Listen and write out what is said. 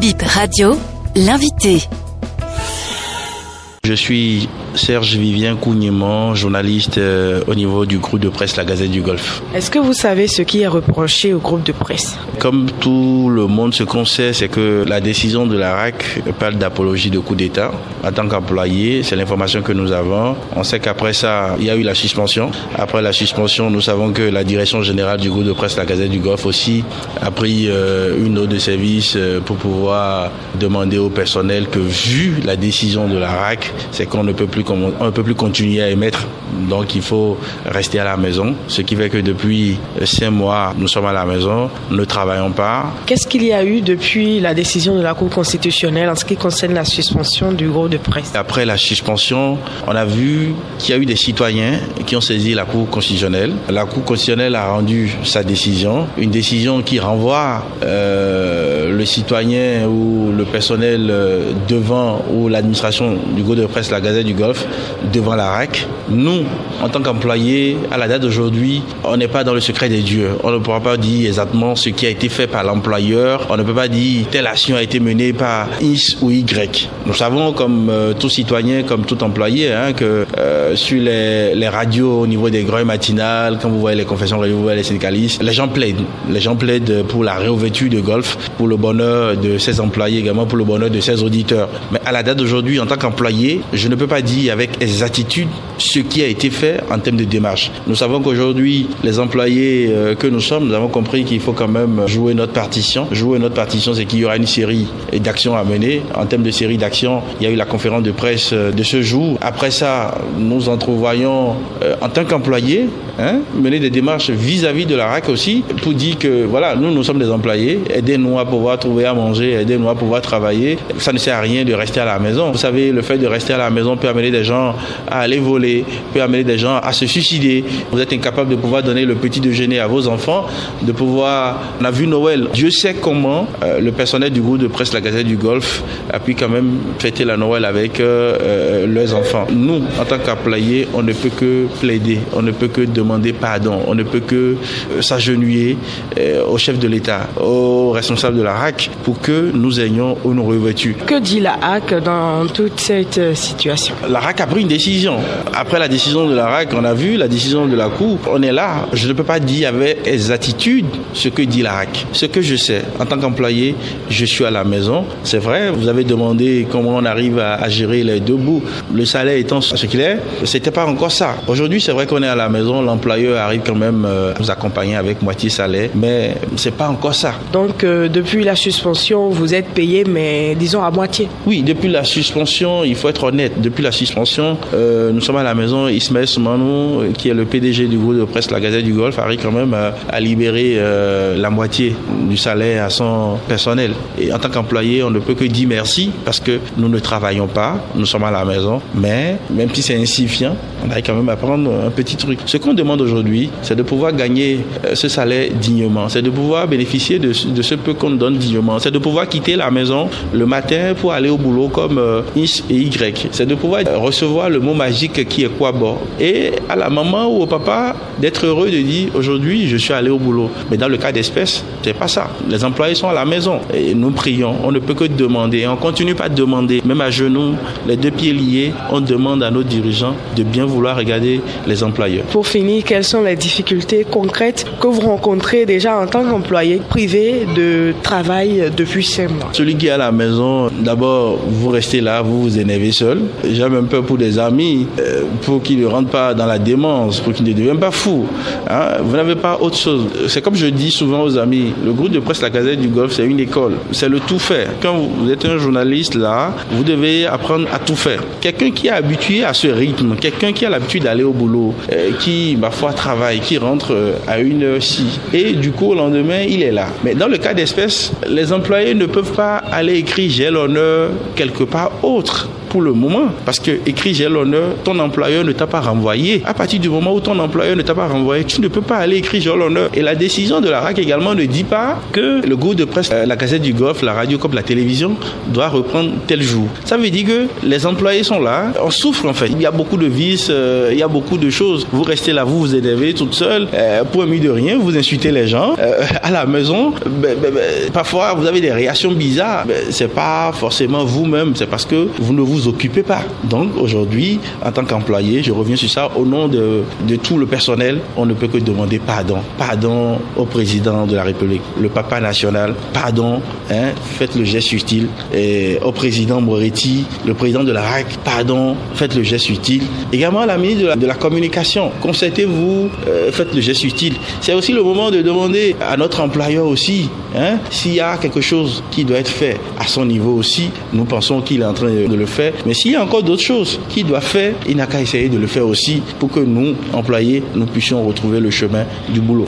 Bip Radio, l'invité. Je suis Serge Vivien Cougnement, journaliste euh, au niveau du groupe de presse La Gazette du Golfe. Est-ce que vous savez ce qui est reproché au groupe de presse? Comme tout le monde, ce qu'on sait, c'est que la décision de la RAC parle d'apologie de coup d'État. En tant qu'employé, c'est l'information que nous avons. On sait qu'après ça, il y a eu la suspension. Après la suspension, nous savons que la direction générale du groupe de presse La Gazette du Golfe aussi a pris euh, une note de service euh, pour pouvoir demander au personnel que, vu la décision de la RAC, c'est qu'on ne peut plus on ne peut plus continuer à émettre. Donc il faut rester à la maison. Ce qui fait que depuis cinq mois, nous sommes à la maison, ne travaillons pas. Qu'est-ce qu'il y a eu depuis la décision de la Cour constitutionnelle en ce qui concerne la suspension du groupe de presse Après la suspension, on a vu qu'il y a eu des citoyens qui ont saisi la Cour constitutionnelle. La Cour constitutionnelle a rendu sa décision, une décision qui renvoie euh, le citoyen ou le personnel euh, devant ou l'administration du groupe de presse, la Gazette du Golfe, devant la RAC. Nous, en tant qu'employés, à la date d'aujourd'hui, on n'est pas dans le secret des dieux. On ne pourra pas dire exactement ce qui a été fait par l'employeur. On ne peut pas dire telle action a été menée par X ou Y. Nous savons, comme euh, tout citoyen, comme tout employé, hein, que euh, sur les, radios au niveau des grands matinales, quand vous voyez les confessions, vous voyez les syndicalistes, les gens plaident. Les gens plaident pour la réouverture de golf, pour le bonheur de ses employés, également pour le bonheur de ses auditeurs. Mais à la date d'aujourd'hui, en tant qu'employé, je ne peux pas dire avec exactitude ce qui a été fait en termes de démarche. Nous savons qu'aujourd'hui, les employés euh, que nous sommes, nous avons compris qu'il faut quand même jouer notre partition. Jouer notre partition, c'est qu'il y aura une série d'actions à mener. En termes de série d'actions, il y a eu la conférence de presse euh, de ce jour. Après ça, nous entrevoyons euh, en tant qu'employés hein, mener des démarches vis-à-vis de la RAC aussi pour dire que voilà, nous, nous sommes des employés. Aidez-nous à pouvoir trouver à manger, aidez-nous à pouvoir travailler. Ça ne sert à rien de rester à la maison. Vous savez, le fait de rester à la maison peut amener des gens à aller voler, peut amener des gens à se suicider. Vous êtes incapable de pouvoir donner le petit déjeuner à vos enfants, de pouvoir. On a vu Noël. Dieu sait comment euh, le personnel du groupe de presse La Gazette du Golfe a pu quand même fêter la Noël avec euh, euh, leurs enfants. Nous, en tant qu'employés, on ne peut que plaider, on ne peut que demander pardon, on ne peut que s'agenouiller au chef de l'État, aux responsables de la RAC pour que nous ayons une revêtue. Que dit la RAC dans toute cette situation? La RAC a pris une décision. Après la décision de la RAC, on a vu la décision de la Cour. On est là. Je ne peux pas dire avec exactitude ce que dit la RAC. Ce que je sais, en tant qu'employé, je suis à la maison. C'est vrai, vous avez demandé comment on arrive à, gérer les deux bouts. Le salaire étant ce qu'il est, c'était pas encore ça. Aujourd'hui, c'est vrai qu'on est à la maison, l'employeur arrive quand même euh, nous accompagner avec moitié salaire, mais c'est pas encore ça. Donc, euh, depuis la suspension, vous êtes payé, mais disons à moitié. Oui, depuis la suspension, il faut être honnête. Depuis la suspension, euh, nous sommes à la maison. Ismaël Soumanou, qui est le PDG du groupe de presse La Gazette du Golfe, arrive quand même à, libérer euh, la moitié du salaire à son personnel. Et en tant qu'employé, on ne peut que dire merci parce que nous ne travaillons pas, nous sommes à la maison, mais même si c'est insignifiant, on arrive quand même à prendre un petit truc. Ce qu'on demande aujourd'hui, c'est de pouvoir gagner euh, ce salaire dignement, c'est de pouvoir bénéficier de, de ce peu qu'on donne dignement, c'est de pouvoir quitter la maison le matin pour aller au boulot comme X et Y, c'est de pouvoir recevoir le mot magique qui est quoi bon Et à la maman ou au papa d'être heureux de dire aujourd'hui je suis allé au boulot. Mais dans le cas d'espèce, c'est pas ça. Les employés sont à la maison et nous prions. On ne peut que demander. On continue pas de demander. Même à genoux, les deux pieds liés, on demande à nos dirigeants de bien vouloir regarder les employeurs. Pour finir, quelles sont les difficultés concrètes que vous rencontrez déjà en tant qu'employé privé de travail depuis cinq mois? Celui qui est à la maison, d'abord, vous restez là, vous vous énervez seul. J'ai même peur pour des amis, euh, pour qu'ils ne rentrent pas dans la démence, pour qu'ils ne deviennent pas fous. Hein. Vous n'avez pas autre chose. C'est comme je dis souvent aux amis, le groupe de presse La Gazette du Golfe, c'est une école. C'est le tout faire. Quand vous êtes un journaliste là, vous devez apprendre à tout faire. Quelqu'un qui est habitué à ce rythme, quelqu'un qui a l'habitude d'aller au boulot, euh, qui, ma foi, travaille, qui rentre euh, à une heure-ci, et du coup, au lendemain, il est là. Mais dans le cas d'espèce, les employés ne peuvent pas aller écrire j'ai l'honneur quelque part autre pour le moment. Parce que écrit j'ai l'honneur, ton employeur ne t'a pas renvoyé. À partir du moment où ton employeur ne t'a pas renvoyé, tu ne peux pas aller écrire j'ai l'honneur. Et la décision de la RAC également ne dit pas que le groupe de presse, euh, la Gazette du Golfe, la radio comme la télévision doit reprendre tel jour. Ça veut dire que les employés sont là, on souffre en fait. Il y a beaucoup de vices, euh, il y a beaucoup de choses. Vous restez là, vous vous énervez toute seule, euh, pour un de rien, vous insultez les gens. à la maison, ben, parfois vous avez des réactions bizarres. c'est pas forcément vous-même, c'est parce que vous ne vous occupez pas. Donc aujourd'hui, en tant qu'employé, je reviens sur ça, au nom de, de tout le personnel, on ne peut que demander pardon. Pardon au président de la République, le papa national, pardon, hein, faites le geste utile. Et au président Moretti, le président de la RAC, pardon, faites le geste utile. Également la ministre de la, communication, concertez-vous, euh, faites le geste utile. C'est aussi le moment de demander à notre employeur aussi, hein, s'il y a quelque chose qui doit être fait à son niveau aussi, nous pensons qu'il est en train de le faire. Mais s'il y a encore d'autres choses qu'il doit faire, il n'a qu'à essayer de le faire aussi pour que nous, employés, nous puissions retrouver le chemin du boulot.